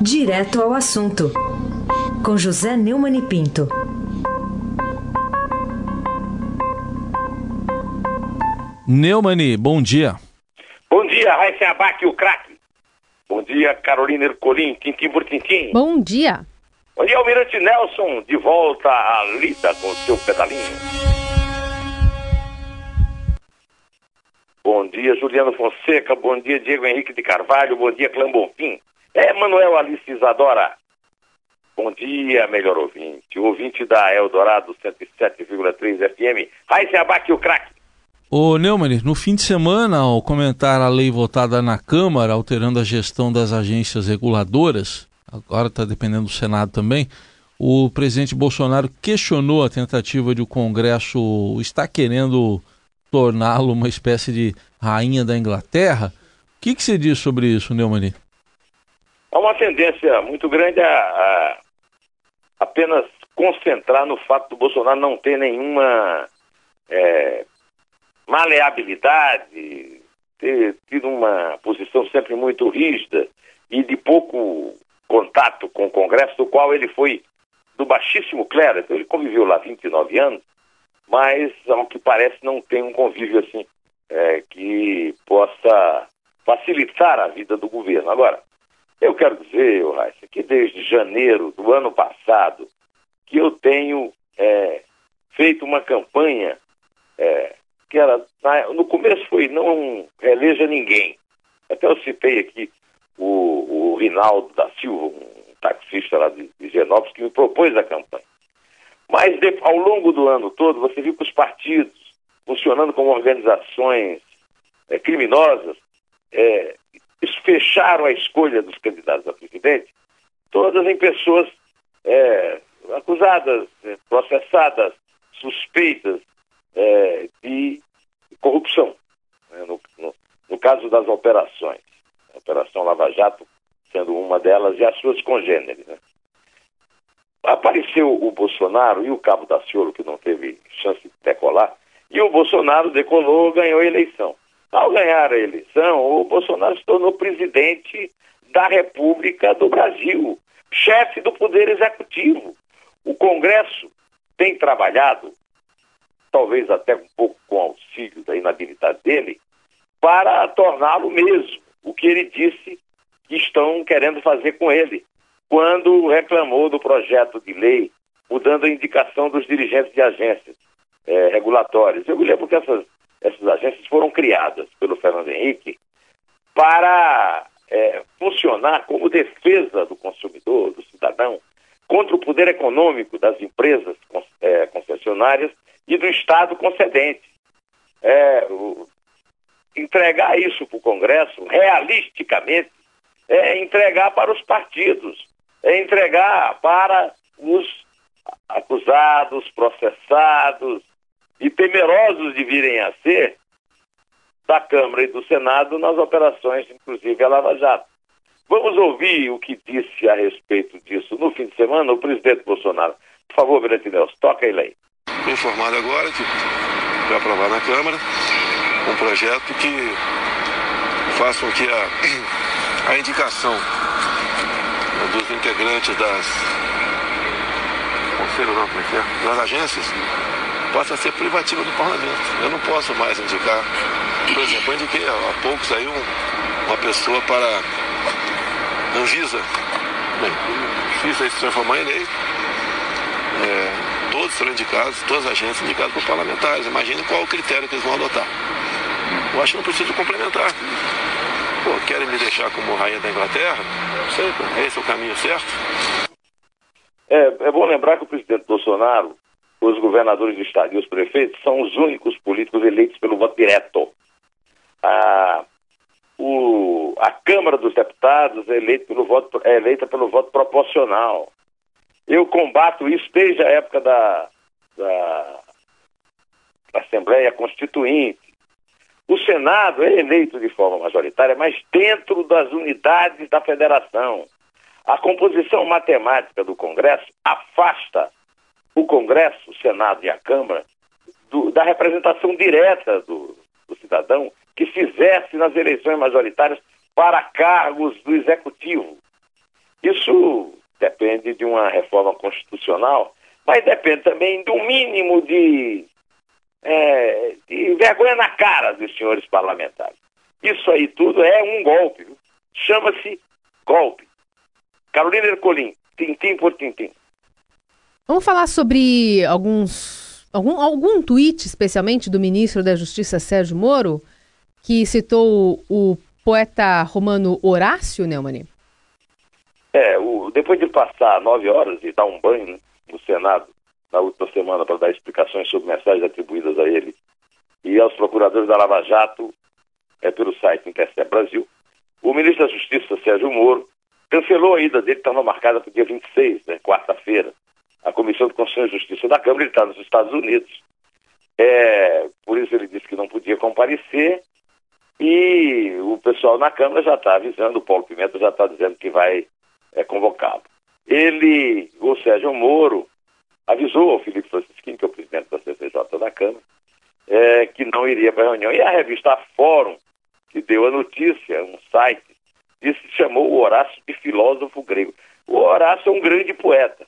Direto ao assunto, com José Neumann e Pinto. Neumani, bom dia. Bom dia, Raíssa Abac, o craque. Bom dia, Carolina Ercolim, tintim por tintim. Bom dia. Bom dia, Almirante Nelson, de volta à lida com o seu pedalinho. Bom dia, Juliano Fonseca. Bom dia, Diego Henrique de Carvalho. Bom dia, Clã Bonfim. É, Manuel Alice Isadora. Bom dia, melhor ouvinte. Ouvinte da Eldorado 107,3 FM. Raíssa Abac, o craque. Ô Neumann, no fim de semana, ao comentar a lei votada na Câmara, alterando a gestão das agências reguladoras, agora está dependendo do Senado também, o presidente Bolsonaro questionou a tentativa de o Congresso estar querendo torná-lo uma espécie de rainha da Inglaterra. O que, que você diz sobre isso, Neumann? Há uma tendência muito grande a, a apenas concentrar no fato do Bolsonaro não ter nenhuma é, maleabilidade, ter tido uma posição sempre muito rígida e de pouco contato com o Congresso, do qual ele foi do baixíssimo clero, ele conviveu lá 29 anos, mas ao que parece não tem um convívio assim é, que possa facilitar a vida do governo. Agora, eu quero dizer, Raíssa, que desde janeiro do ano passado que eu tenho é, feito uma campanha é, que era, no começo foi não eleja ninguém. Até eu citei aqui o, o Rinaldo da Silva, um taxista lá de, de Genópolis, que me propôs a campanha. Mas de, ao longo do ano todo, você viu que os partidos, funcionando como organizações é, criminosas, é, fecharam a escolha dos candidatos a presidente, todas em pessoas é, acusadas, é, processadas, suspeitas é, de corrupção. Né, no, no, no, caso das operações, a Operação Lava Jato sendo uma delas e as suas congêneres. Né? Apareceu o Bolsonaro e o Cabo da Ciolo, que não teve chance de decolar, e o Bolsonaro decolou, ganhou a eleição. Ao ganhar a eleição, o Bolsonaro se tornou presidente da República do Brasil, chefe do Poder Executivo. O Congresso tem trabalhado talvez até um pouco com auxílio da inabilidade dele, para torná-lo mesmo, o que ele disse que estão querendo fazer com ele, quando reclamou do projeto de lei mudando a indicação dos dirigentes de agências é, regulatórias. Eu me lembro que essas, essas agências foram criadas pelo Fernando Henrique para é, funcionar como defesa do consumidor, do cidadão, contra o poder econômico das empresas é, concessionárias e do Estado concedente. É, o, entregar isso para o Congresso, realisticamente, é entregar para os partidos, é entregar para os acusados, processados e temerosos de virem a ser da Câmara e do Senado nas operações, inclusive a Lava Jato. Vamos ouvir o que disse a respeito disso no fim de semana o presidente Bolsonaro. Por favor, Beretinelso, toca ele aí informado agora que vai aprovar na Câmara um projeto que faça com que a, a indicação dos integrantes das conselho não, é é? das agências possa ser privativa do parlamento. Eu não posso mais indicar, por exemplo, eu indiquei há poucos aí um, uma pessoa para Anvisa. Bem, difícil aí se transformar em lei. É, todos serão indicados, todas as agências indicadas por parlamentares. Imagine qual o critério que eles vão adotar. Eu acho que não preciso complementar. Pô, querem me deixar como rainha da Inglaterra? Não sei, esse é o caminho certo? É, é bom lembrar que o presidente Bolsonaro, os governadores do estado e os prefeitos são os únicos políticos eleitos pelo voto direto. A, o, a Câmara dos Deputados é eleita pelo voto, é eleita pelo voto proporcional. Eu combato isso desde a época da, da, da Assembleia Constituinte. O Senado é eleito de forma majoritária, mas dentro das unidades da federação. A composição matemática do Congresso afasta o Congresso, o Senado e a Câmara do, da representação direta do, do cidadão que se exerce nas eleições majoritárias para cargos do Executivo. Isso depende de uma reforma constitucional, mas depende também do mínimo de, é, de vergonha na cara dos senhores parlamentares. Isso aí tudo é um golpe. Chama-se golpe. Carolina Ercolim, tintim por tintim. Vamos falar sobre alguns algum, algum tweet, especialmente do ministro da Justiça Sérgio Moro, que citou o poeta romano Horácio Neumann? É, o, depois de passar nove horas e dar um banho no Senado na última semana para dar explicações sobre mensagens atribuídas a ele e aos procuradores da Lava Jato é, pelo site Intercept Brasil, o ministro da Justiça, Sérgio Moro, cancelou a ida dele, estava marcada para o dia 26, né, quarta-feira. A Comissão de Constituição e Justiça da Câmara, ele está nos Estados Unidos. É, por isso ele disse que não podia comparecer e o pessoal na Câmara já está avisando, o Paulo Pimenta já está dizendo que vai é, convocá-lo. Ele, o Sérgio Moro, avisou ao Felipe Francisquinho, que é o presidente da CCJ da Câmara, é, que não iria para a reunião. E a revista Fórum, que deu a notícia, um site, disse, chamou o Horácio de filósofo grego. O Horácio é um grande poeta,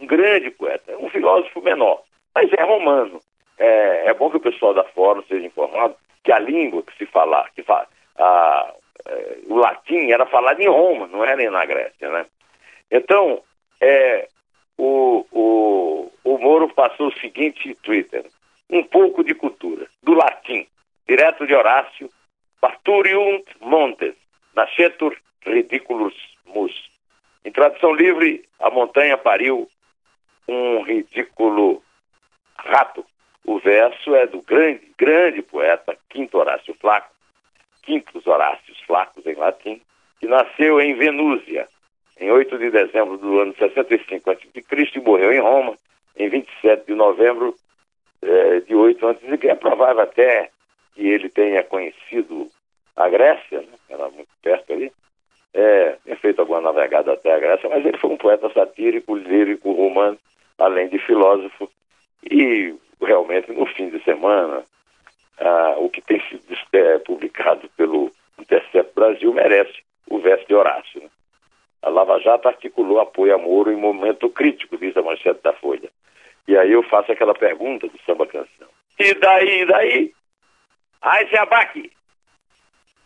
um grande poeta, um filósofo menor, mas é romano. É, é bom que o pessoal da Fórum seja informado que a língua que se falar, que fala, a, é, o latim era falado em Roma, não era nem na Grécia, né? Então, é, o, o, o Moro passou o seguinte Twitter, um pouco de cultura, do latim, direto de Horácio, parturiunt montes, nascetur ridiculus mus. Em tradução livre, a montanha pariu um ridículo rato. O verso é do grande, grande poeta Quinto Horácio Flaco, Quintos Horácios Flacos em latim, que nasceu em Venúzia, em 8 de dezembro do ano 65 a.C. e morreu em Roma em 27 de novembro é, de 8 a.C. É provável até que ele tenha conhecido a Grécia, né? era muito perto ali, é, tinha feito alguma navegada até a Grécia, mas ele foi um poeta satírico, lírico, romano, além de filósofo, e realmente no fim de semana, ah, o que tem sido é, publicado pelo Intercept Brasil merece o verso de Horácio. Né? A Lava Jato articulou apoio a Moro em momento crítico, diz a manchete da Folha. E aí eu faço aquela pergunta do samba canção. E daí, e daí? Ai, se abaque!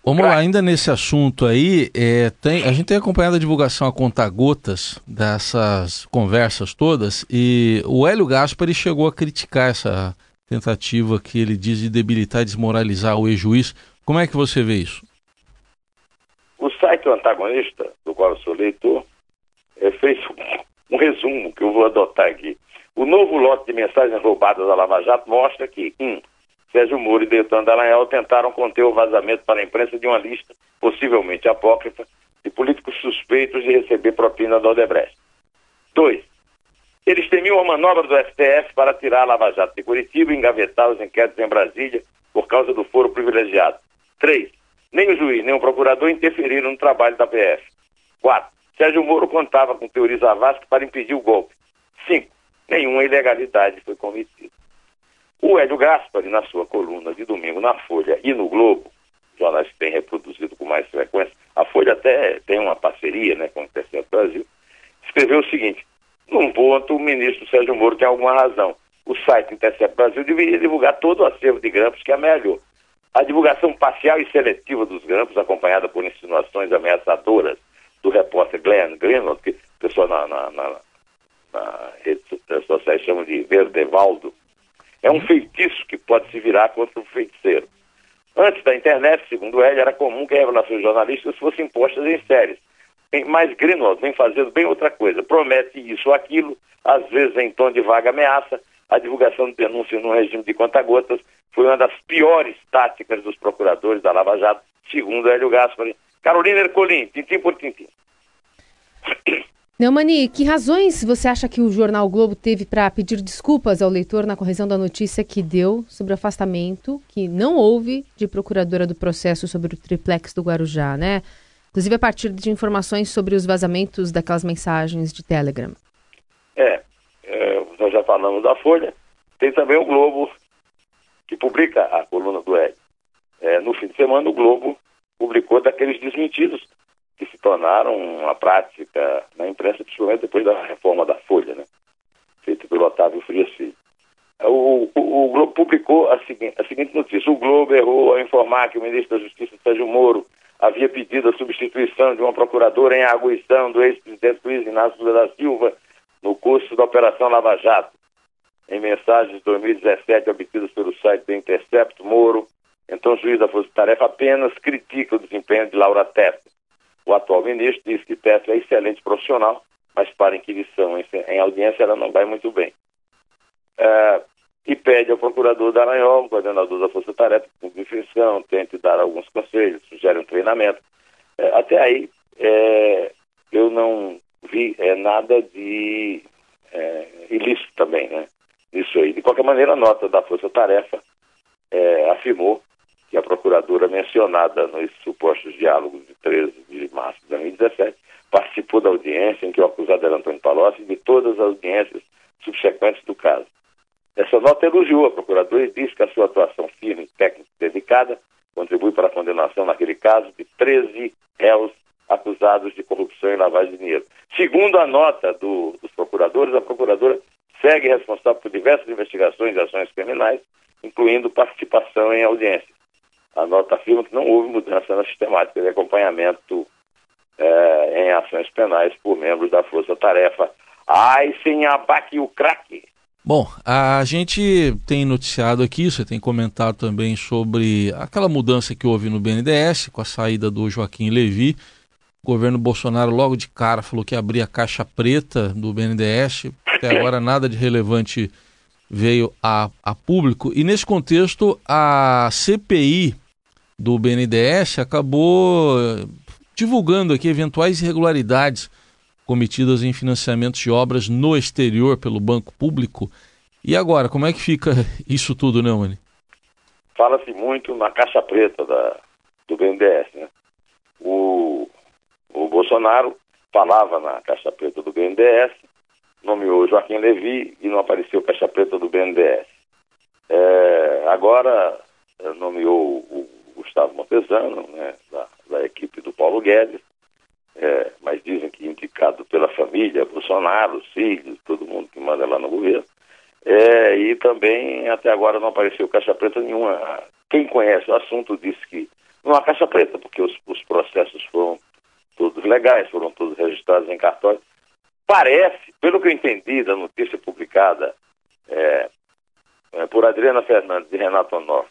Vamos lá, ainda nesse assunto aí, é, tem, a gente tem acompanhado a divulgação a conta gotas dessas conversas todas e o Hélio Gaspari chegou a criticar essa tentativa que ele diz de debilitar e desmoralizar o ex-juiz. Como é que você vê isso? O site Antagonista, do qual eu sou leitor, é, fez um resumo que eu vou adotar aqui. O novo lote de mensagens roubadas da Lava Jato mostra que, um, Sérgio Moro e Deltan Dallagnol tentaram conter o vazamento para a imprensa de uma lista, possivelmente apócrifa, de políticos suspeitos de receber propina do Odebrecht. Dois, eles temiam a manobra do STF para tirar a Lava Jato de Curitiba e engavetar os inquéritos em Brasília por causa do foro privilegiado. Três, nem o juiz nem o procurador interferiram no trabalho da PF. Quatro, Sérgio Moro contava com teorias Zavascki para impedir o golpe. Cinco, nenhuma ilegalidade foi cometida. O Hélio Gaspari, na sua coluna de domingo na Folha e no Globo, jornais que têm reproduzido com mais frequência, a Folha até tem uma parceria né, com o Terceiro Brasil, escreveu o seguinte: num ponto, o ministro Sérgio Moro tem alguma razão. O site Intercept Brasil deveria divulgar todo o acervo de grampos que amelhou. A divulgação parcial e seletiva dos grampos, acompanhada por insinuações ameaçadoras do repórter Glenn Greenwald, que o pessoal na, na, na, na rede social chama de Verdevaldo, é um feitiço que pode se virar contra o feiticeiro. Antes da internet, segundo ele, era comum que revelações jornalísticas fossem impostas em séries. Mas Greenwald vem fazendo bem outra coisa. Promete isso ou aquilo, às vezes em tom de vaga ameaça. A divulgação de denúncia no regime de conta-gotas foi uma das piores táticas dos procuradores da Lava Jato, segundo Hélio Gaspari. Carolina Ercolim, tintim por tintim. Neumani, que razões você acha que o jornal Globo teve para pedir desculpas ao leitor na correção da notícia que deu sobre o afastamento que não houve de procuradora do processo sobre o triplex do Guarujá, né? Inclusive a partir de informações sobre os vazamentos daquelas mensagens de Telegram. É, é nós já falamos da Folha. Tem também o Globo, que publica a coluna do Ed. É, no fim de semana, o Globo publicou daqueles desmentidos que se tornaram uma prática na imprensa, principalmente depois da reforma da Folha, né? feita pelo Otávio Frias Filho. O, o, o, Globo publicou a seguinte, a seguinte notícia. O Globo errou ao informar que o ministro da Justiça, Sérgio Moro, havia pedido a substituição de uma procuradora em arguição do ex-presidente Luiz Inácio Lula da Silva no curso da Operação Lava Jato. Em mensagens de 2017 obtidas pelo site do Intercept, Moro, então juiz da Força Tarefa, apenas critica o desempenho de Laura Testa. O atual ministro diz que Testa é excelente profissional, mas para inquisição em, em audiência ela não vai muito bem. É, e pede ao procurador Dallagnol, coordenador da Força Tarefa, com definição, tente dar alguns conselhos, sugere um treinamento. É, até aí, é, eu não vi é, nada de é, ilícito também, né? Isso aí. De qualquer maneira, a nota da Força Tarefa é, afirmou que a procuradora mencionada nos supostos diálogos de 13 de março de 2017 participou da audiência em que o acusado era Antônio Palocci e de todas as audiências subsequentes do caso. Essa nota elogiou a procuradora e disse que a sua atuação firme, técnica e dedicada contribui para a condenação naquele caso de 13 réus acusados de corrupção e lavagem de dinheiro. Segundo a nota do, dos procuradores, a procuradora segue responsável por diversas investigações e ações criminais, incluindo participação em audiências. A nota afirma que não houve mudança na sistemática de acompanhamento é, em ações penais por membros da Força Tarefa. Ai, sem abaque o craque! Bom, a gente tem noticiado aqui, você tem comentado também sobre aquela mudança que houve no BNDES com a saída do Joaquim Levi. O governo Bolsonaro logo de cara falou que abria a caixa preta do BNDES. Até agora nada de relevante veio a, a público. E nesse contexto, a CPI do BNDES acabou divulgando aqui eventuais irregularidades cometidas em financiamentos de obras no exterior pelo Banco Público. E agora, como é que fica isso tudo, Neumann? Fala-se muito na caixa preta da, do BNDES. Né? O, o Bolsonaro falava na caixa preta do BNDES, nomeou Joaquim Levi e não apareceu caixa preta do BNDES. É, agora é, nomeou o Gustavo Montesano, né, da, da equipe do Paulo Guedes, é, mas dizem que indicado pela família, Bolsonaro, os filhos, todo mundo que manda lá no governo. É, e também até agora não apareceu caixa preta nenhuma. Quem conhece o assunto disse que não há caixa preta, porque os, os processos foram todos legais, foram todos registrados em cartório. Parece, pelo que eu entendi da notícia publicada é, é, por Adriana Fernandes e Renato Onofre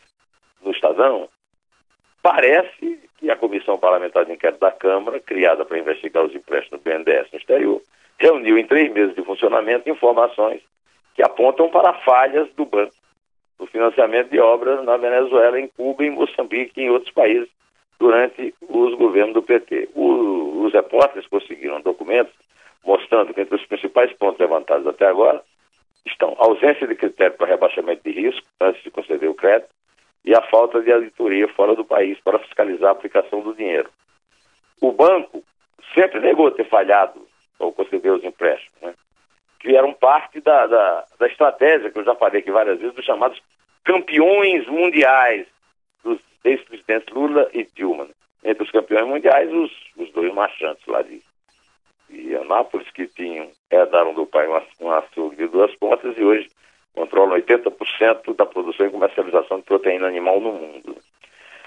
no Estadão, parece que a Comissão Parlamentar de Inquérito da Câmara, criada para investigar os empréstimos do BNDES no exterior, reuniu em três meses de funcionamento informações que apontam para falhas do banco no financiamento de obras na Venezuela, em Cuba, em Moçambique e em outros países durante os governos do PT. O, os repórteres conseguiram documentos mostrando que entre os principais pontos levantados até agora estão ausência de critério para rebaixamento de risco antes de conceder o crédito, e a falta de auditoria fora do país para fiscalizar a aplicação do dinheiro. O banco sempre negou ter falhado ao conceder os empréstimos, né? que eram parte da, da, da, estratégia, que eu já falei aqui várias vezes, dos chamados campeões mundiais dos ex-presidentes Lula e Dilma. Né? Entre os campeões mundiais, os, os dois marchantes lá de, de Anápolis, que tinham, herdaram do pai um açougue de duas pontas e hoje controlam 80% da produção e comercialização de proteína animal no mundo.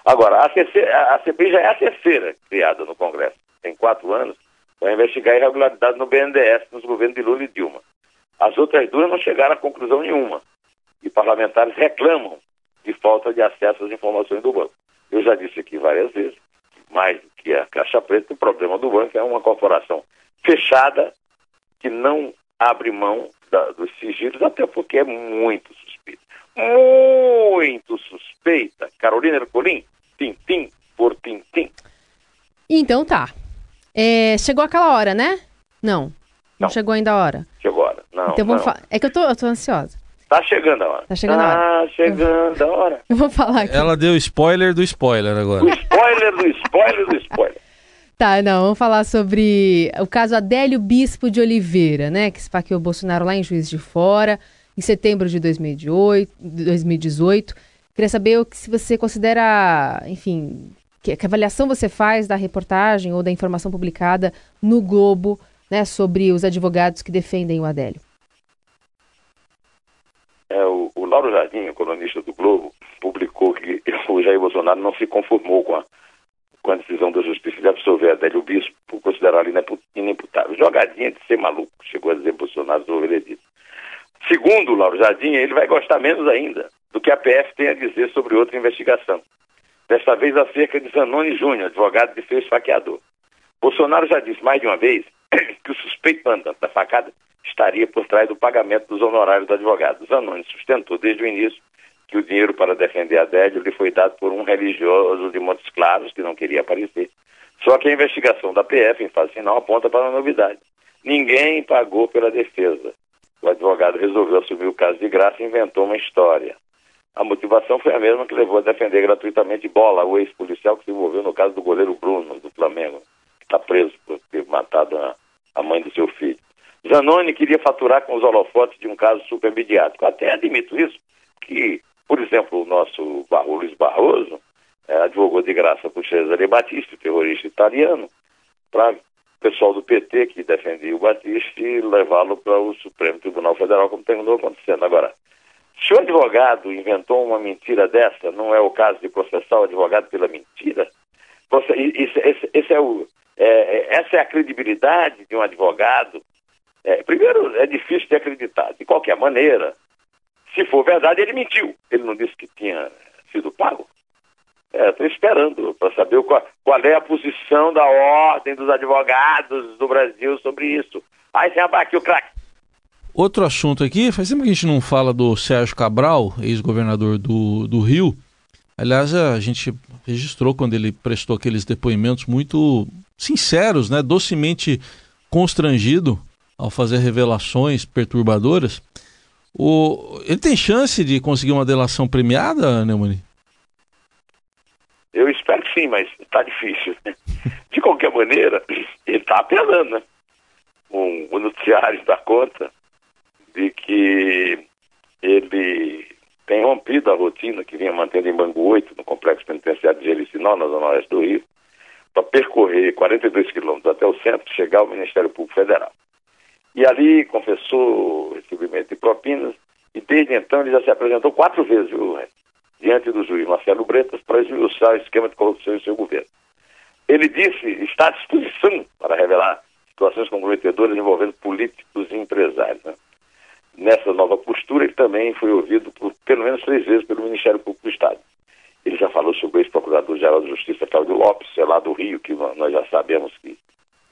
Agora, a, CC, a CPI já é a terceira criada no Congresso, tem quatro anos, para investigar irregularidades no BNDES, nos governos de Lula e Dilma. As outras duas não chegaram a conclusão nenhuma. E parlamentares reclamam de falta de acesso às informações do banco. Eu já disse aqui várias vezes, mais do que a Caixa Preta, o problema do banco é uma corporação fechada que não abre mão da, dos sigilos, até porque é muito suspeita. Muito suspeita. Carolina Ercolim, tintim por tintim. Então tá. É, chegou aquela hora, né? Não. Não, não chegou ainda a hora. Chegou a hora. Não. Então vamos falar. É que eu tô, eu tô ansiosa. Tá chegando a hora. Tá chegando a hora. Tá chegando a hora. Eu vou falar aqui. Ela deu spoiler do spoiler agora. O spoiler do spoiler do spoiler. Tá, não, vamos falar sobre o caso Adélio Bispo de Oliveira, né, que esfaqueou Bolsonaro lá em Juiz de Fora, em setembro de 2018. 2018. Queria saber se você considera, enfim, que, que avaliação você faz da reportagem ou da informação publicada no Globo né, sobre os advogados que defendem o Adélio? É, o, o Lauro Jardim, economista do Globo, publicou que o Jair Bolsonaro não se conformou com a, com a decisão da justiça de absolver Adélio Bispo por considerar ele inimputável. Jogadinha de ser maluco, chegou a dizer Bolsonaro sobre ele Segundo o Lauro Jardim, ele vai gostar menos ainda do que a PF tem a dizer sobre outra investigação. Desta vez acerca de Zanoni Júnior, advogado de seu esfaqueador. Bolsonaro já disse mais de uma vez que o suspeito mandante da facada estaria por trás do pagamento dos honorários do advogado. Zanoni sustentou desde o início que o dinheiro para defender Adélio lhe foi dado por um religioso de Montes Claros que não queria aparecer. Só que a investigação da PF em fase final aponta para uma novidade. Ninguém pagou pela defesa. O advogado resolveu assumir o caso de graça e inventou uma história. A motivação foi a mesma que levou a defender gratuitamente Bola, o ex-policial que se envolveu no caso do goleiro Bruno, do Flamengo, que está preso por ter matado a, a mãe do seu filho. Zanoni queria faturar com os holofotes de um caso supermediático. Até admito isso, que, por exemplo, o nosso Luiz Barroso é, advogou de graça por Cesare Battisti, terrorista italiano, para o pessoal do PT que defendia o Battisti levá-lo para o Supremo Tribunal Federal, como terminou acontecendo. Agora, se o advogado inventou uma mentira dessa, não é o caso de processar o advogado pela mentira? Esse, esse, esse é o, é, é, essa é a credibilidade de um advogado. É, primeiro, é difícil de acreditar. De qualquer maneira, se for verdade, ele mentiu. Ele não disse que tinha sido pago. Estou é, esperando para saber qual, qual, é a posição da ordem dos advogados do Brasil sobre isso. Aí, sem aqui o craque. Outro assunto aqui, faz tempo que a gente não fala do Sérgio Cabral, ex-governador do, do Rio. Aliás, a gente registrou quando ele prestou aqueles depoimentos muito sinceros, né? docemente constrangido ao fazer revelações perturbadoras. O... Ele tem chance de conseguir uma delação premiada, Neumani? Eu espero que sim, mas está difícil. Né? De qualquer maneira, ele está apelando, né? Um, o noticiário dá conta de que ele tem rompido a rotina que vinha mantendo em Bangu 8, no complexo penitenciário de Jericinó, na zona oeste do Rio, para percorrer 42 quilômetros até o centro, chegar ao Ministério Público Federal. E ali confessou recebimento de propinas, e desde então ele já se apresentou quatro vezes viu, diante do juiz Marcelo Bretas para esmiuçar o esquema de corrupção em seu governo. Ele disse estar à disposição para revelar situações comprometedoras envolvendo políticos e empresários. Né? nessa nova postura, ele também foi ouvido por pelo menos três vezes pelo Ministério Público do Estado. Ele já falou sobre o ex-procurador-geral da Justiça, Cláudio Lopes, é lá do Rio, que nós já sabemos que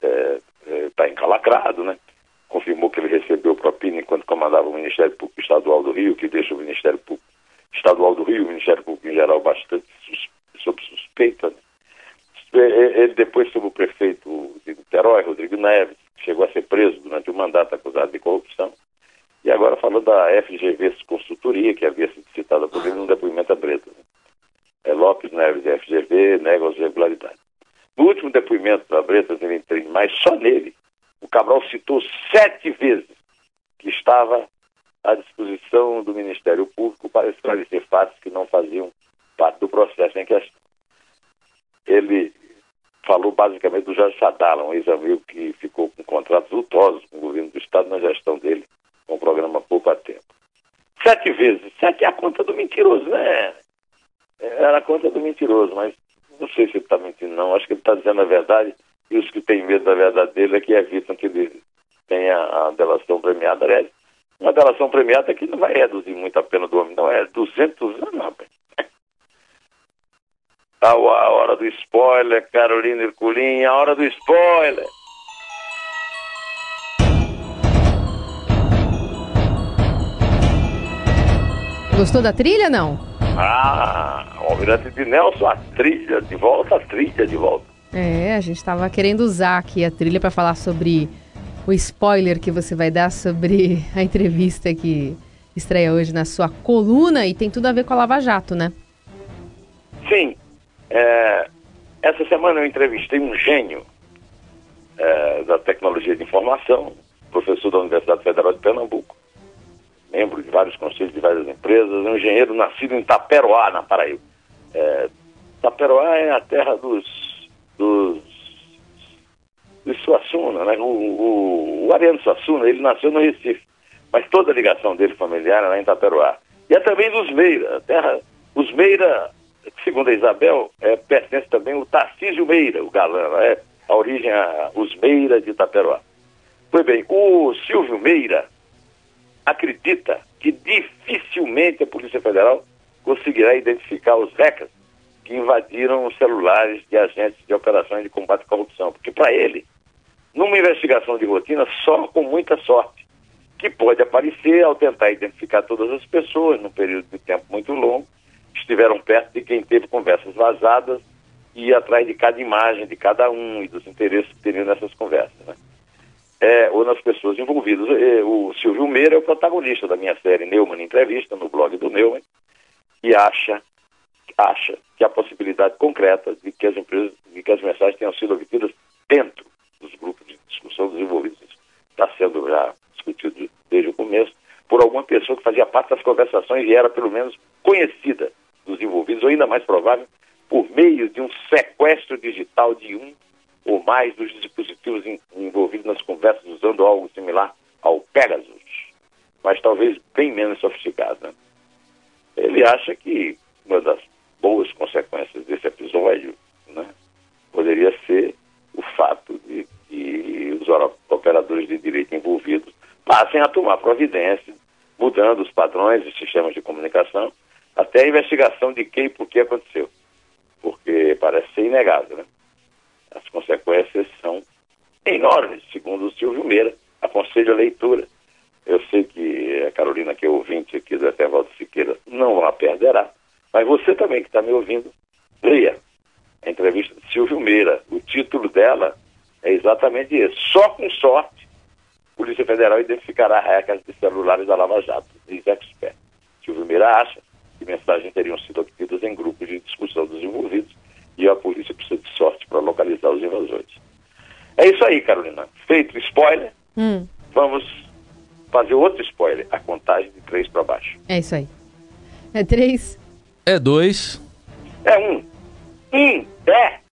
está é, é, tá encalacrado, né? Confirmou que ele recebeu propina enquanto comandava o Ministério Público Estadual do Rio, que deixa o Ministério Público Estadual do Rio, o Ministério Público em geral, bastante sob suspeita. Né? É, é, ele depois, sob o prefeito de Niterói, Rodrigo Neves, chegou a ser preso durante o mandato acusado de corrupção. E agora falando da FGV Consultoria, que havia sido citada por ele no depoimento a Breta. Né? É Lopes Neves e FGV negam as irregularidades. No último depoimento para Bretas, em 23 mas só nele, o Cabral citou sete vezes que estava à disposição do Ministério Público para esclarecer fatos que não faziam parte do processo em questão. Ele falou basicamente do Um ex-amigo que ficou com contratos lutosos com o governo do Estado na gestão dele com o programa Poupa Tempo. Sete vezes. Sete é a conta do mentiroso, né? Era a conta do mentiroso, mas não sei se ele está mentindo, não. Acho que ele está dizendo a verdade e os que têm medo da verdade dele é que evitam que ele tenha a delação premiada. Aliás, uma delação premiada que não vai reduzir muito a pena do homem, não. É 200 anos. A hora do spoiler, Carolina Herculin, a hora do spoiler. Gostou da trilha, não? Ah, o Almirante de Nelson, a trilha de volta, a trilha de volta. É, a gente estava querendo usar aqui a trilha para falar sobre o spoiler que você vai dar sobre a entrevista que estreia hoje na sua coluna e tem tudo a ver com a Lava Jato, né? Sim. É, essa semana eu entrevistei um gênio é, da tecnologia de informação, professor da Universidade Federal de Pernambuco, membro de vários conselhos de várias empresas, um engenheiro nascido em Taperoá, na Paraíba. É, Taperoá é a terra dos, dos, dos Suassuna, né? O, o, o Ariano Suassuna, ele nasceu no Recife, mas toda a ligação dele familiar era em Taperoá. E é também dos Meira, a terra, os Meira, segundo a Isabel, é, pertence também o Tarcísio Meira, o galã, é a origem, a, os Meira de Taperoá. Pois bem, o Silvio Meira acredita que dificilmente a Polícia Federal conseguirá identificar os hackers que invadiram os celulares de agentes de operações de combate à corrupção. Porque, para ele, numa investigação de rotina, só com muita sorte, que pode aparecer ao tentar identificar todas as pessoas, num período de tempo muito longo, estiveram perto de quem teve conversas vazadas e atrás de cada imagem de cada um e dos interesses que teriam nessas conversas. Né? É, ou nas pessoas envolvidas. É, o Silvio Meira é o protagonista da minha série Neumann Entrevista, no blog do Neumann, e acha, acha que há possibilidade concreta de que as empresas, de que as mensagens tenham sido obtidas dentro dos grupos de discussão dos envolvidos. Está sendo já discutido desde o começo por alguma pessoa que fazia parte das conversações e era pelo menos conhecida dos envolvidos, ou ainda mais provável, por meio de um sequestro digital de um ou mais dos dispositivos envolvidos nas conversas usando algo similar ao Pegasus, mas talvez bem menos sofisticado. Né? Ele acha que uma das boas consequências desse episódio né, poderia ser o fato de que os operadores de direito envolvidos passem a tomar providência, mudando os padrões e sistemas de comunicação, até a investigação de quem e por que aconteceu. Porque parece ser inegável, né? As consequências são enormes, segundo o Silvio Meira, aconselho a leitura eu sei que a Carolina, que é ouvinte aqui do Etervaldo Siqueira, não a perderá. Mas você também que está me ouvindo, leia a entrevista de Silvio Meira. O título dela é exatamente esse. Só com sorte, Polícia Federal identificará hackers de celulares da Lava Jato, diz expert. Silvio Meira acha que mensagens teriam sido obtidas em grupos de discussão dos envolvidos e a polícia precisa de sorte para localizar os invasores. É isso aí, Carolina. Feito spoiler, hum. vamos fazer outro spoiler, a contagem de três para baixo. É isso aí. É três. É dois. É um. Um, é